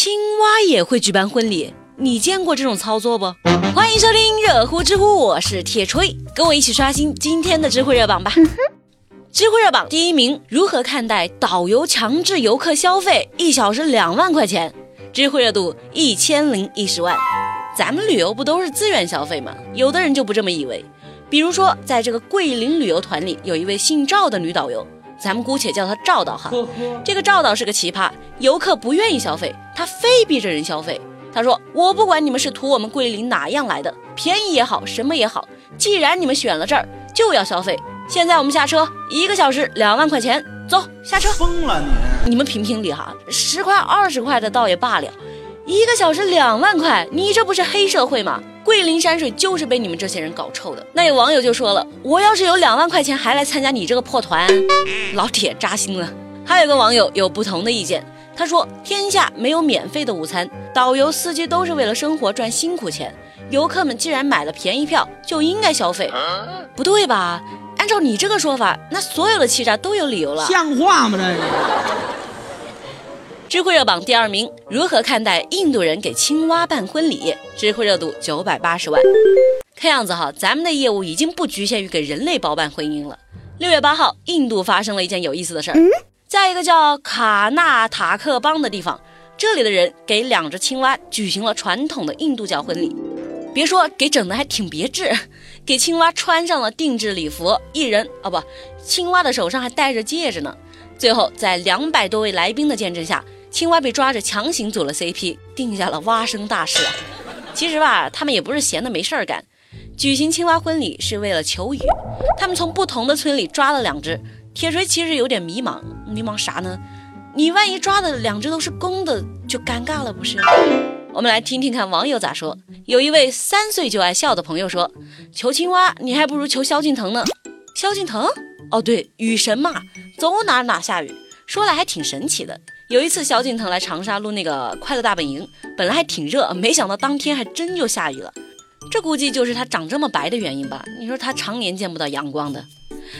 青蛙也会举办婚礼，你见过这种操作不？欢迎收听热乎知乎，我是铁锤，跟我一起刷新今天的知乎热榜吧。知乎热榜第一名，如何看待导游强制游客消费一小时两万块钱？知乎热度一千零一十万。咱们旅游不都是自愿消费吗？有的人就不这么以为。比如说，在这个桂林旅游团里，有一位姓赵的女导游，咱们姑且叫他赵导哈。这个赵导是个奇葩，游客不愿意消费，他非逼着人消费。他说：“我不管你们是图我们桂林哪样来的，便宜也好，什么也好，既然你们选了这儿，就要消费。现在我们下车，一个小时两万块钱，走下车。”疯了你！你们评评理哈，十块二十块的倒也罢了，一个小时两万块，你这不是黑社会吗？桂林山水就是被你们这些人搞臭的。那有网友就说了，我要是有两万块钱，还来参加你这个破团，老铁扎心了。还有个网友有不同的意见，他说天下没有免费的午餐，导游司机都是为了生活赚辛苦钱，游客们既然买了便宜票，就应该消费，不对吧？按照你这个说法，那所有的欺诈都有理由了，像话吗？这是。知乎热榜第二名，如何看待印度人给青蛙办婚礼？知乎热度九百八十万。看样子哈，咱们的业务已经不局限于给人类包办婚姻了。六月八号，印度发生了一件有意思的事儿，在一个叫卡纳塔克邦的地方，这里的人给两只青蛙举行了传统的印度教婚礼。别说给整的还挺别致，给青蛙穿上了定制礼服，一人哦不，青蛙的手上还戴着戒指呢。最后在两百多位来宾的见证下。青蛙被抓着强行组了 CP，定下了蛙生大事啊！其实吧，他们也不是闲的没事儿干，举行青蛙婚礼是为了求雨。他们从不同的村里抓了两只。铁锤其实有点迷茫，迷茫啥呢？你万一抓的两只都是公的，就尴尬了，不是？我们来听听看网友咋说。有一位三岁就爱笑的朋友说：“求青蛙，你还不如求萧敬腾呢。”萧敬腾？哦，对，雨神嘛，走哪哪下雨。说来还挺神奇的。有一次，萧敬腾来长沙录那个《快乐大本营》，本来还挺热，没想到当天还真就下雨了。这估计就是他长这么白的原因吧？你说他常年见不到阳光的。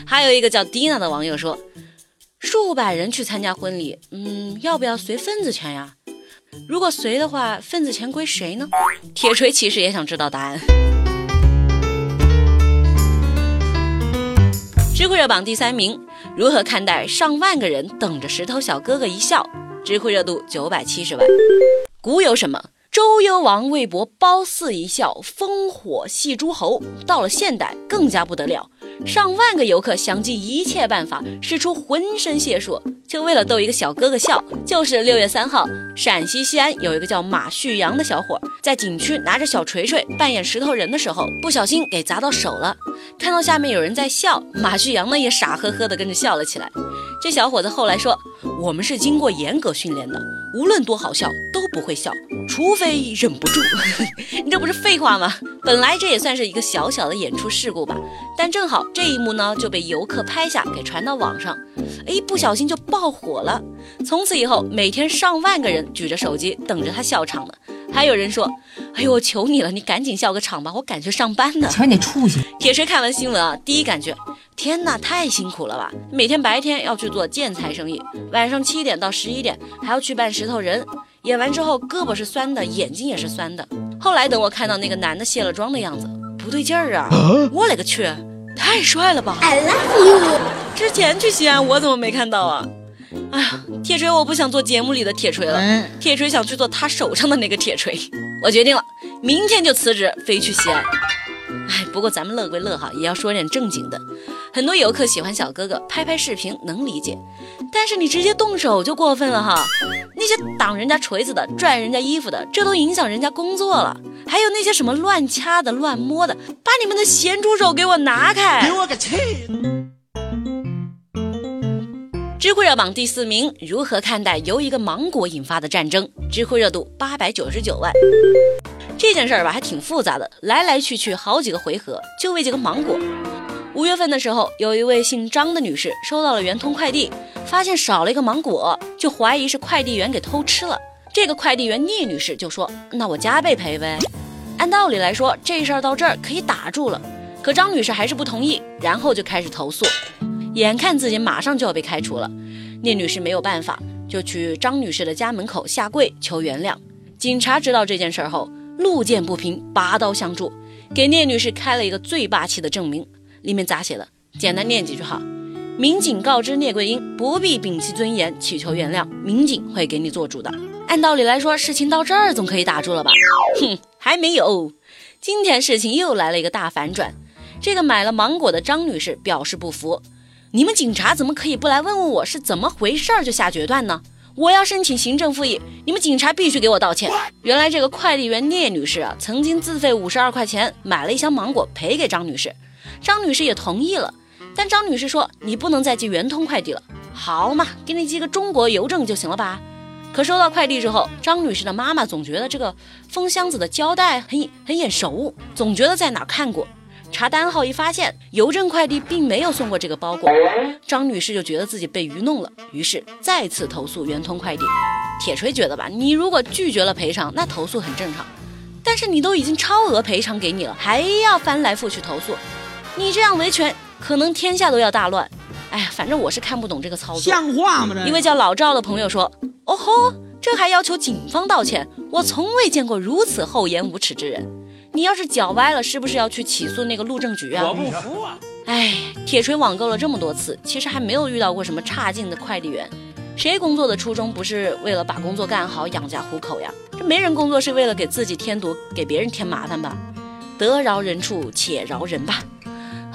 还有一个叫 Dina 的网友说，数百人去参加婚礼，嗯，要不要随份子钱呀？如果随的话，份子钱归谁呢？铁锤其实也想知道答案。知乎热榜第三名。如何看待上万个人等着石头小哥哥一笑？知乎热度九百七十万。古有什么？周幽王为博褒姒一笑，烽火戏诸侯。到了现代，更加不得了。上万个游客想尽一切办法，使出浑身解数，就为了逗一个小哥哥笑。就是六月三号，陕西西安有一个叫马旭阳的小伙，在景区拿着小锤锤扮演石头人的时候，不小心给砸到手了。看到下面有人在笑，马旭阳呢也傻呵呵的跟着笑了起来。这小伙子后来说：“我们是经过严格训练的，无论多好笑都不会笑，除非忍不住。”你这不是废话吗？本来这也算是一个小小的演出事故吧，但正好。这一幕呢就被游客拍下，给传到网上，哎，不小心就爆火了。从此以后，每天上万个人举着手机等着他笑场呢。还有人说：“哎呦，我求你了，你赶紧笑个场吧，我赶去上班呢。”瞧你出息！铁锤看完新闻啊，第一感觉：天哪，太辛苦了吧！每天白天要去做建材生意，晚上七点到十一点还要去扮石头人，演完之后胳膊是酸的，眼睛也是酸的。后来等我看到那个男的卸了妆的样子，不对劲儿啊！我勒个去！太帅了吧！I love you。之前去西安，我怎么没看到啊？哎呀，铁锤，我不想做节目里的铁锤了。铁锤想去做他手上的那个铁锤。我决定了，明天就辞职飞去西安。哎，不过咱们乐归乐哈，也要说点正经的。很多游客喜欢小哥哥，拍拍视频能理解，但是你直接动手就过分了哈。那些挡人家锤子的、拽人家衣服的，这都影响人家工作了。还有那些什么乱掐的、乱摸的，把你们的咸猪手给我拿开！给我个气！知乎热榜第四名，如何看待由一个芒果引发的战争？知乎热度八百九十九万。这件事儿吧，还挺复杂的，来来去去好几个回合，就为几个芒果。五月份的时候，有一位姓张的女士收到了圆通快递，发现少了一个芒果，就怀疑是快递员给偷吃了。这个快递员聂女士就说：“那我加倍赔呗。”按道理来说，这事儿到这儿可以打住了。可张女士还是不同意，然后就开始投诉。眼看自己马上就要被开除了，聂女士没有办法，就去张女士的家门口下跪求原谅。警察知道这件事后，路见不平，拔刀相助，给聂女士开了一个最霸气的证明，里面咋写的？简单念几句哈。民警告知聂桂英不必摒弃尊严祈求原谅，民警会给你做主的。按道理来说，事情到这儿总可以打住了吧？哼，还没有。今天事情又来了一个大反转。这个买了芒果的张女士表示不服：“你们警察怎么可以不来问问我是怎么回事儿就下决断呢？我要申请行政复议，你们警察必须给我道歉。”原来这个快递员聂女士啊，曾经自费五十二块钱买了一箱芒果赔给张女士，张女士也同意了。但张女士说：“你不能再寄圆通快递了，好嘛，给你寄个中国邮政就行了吧？”可收到快递之后，张女士的妈妈总觉得这个封箱子的胶带很很眼熟，总觉得在哪看过。查单号一发现，邮政快递并没有送过这个包裹，张女士就觉得自己被愚弄了，于是再次投诉圆通快递。铁锤觉得吧，你如果拒绝了赔偿，那投诉很正常，但是你都已经超额赔偿给你了，还要翻来覆去投诉，你这样维权，可能天下都要大乱。哎呀，反正我是看不懂这个操作，像话吗？一位叫老赵的朋友说：“哦吼，这还要求警方道歉？我从未见过如此厚颜无耻之人。”你要是脚歪了，是不是要去起诉那个路政局啊？我不服啊！哎，铁锤网购了这么多次，其实还没有遇到过什么差劲的快递员。谁工作的初衷不是为了把工作干好，养家糊口呀？这没人工作是为了给自己添堵，给别人添麻烦吧？得饶人处且饶人吧。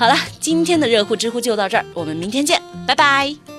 好了，今天的热乎知乎就到这儿，我们明天见，拜拜。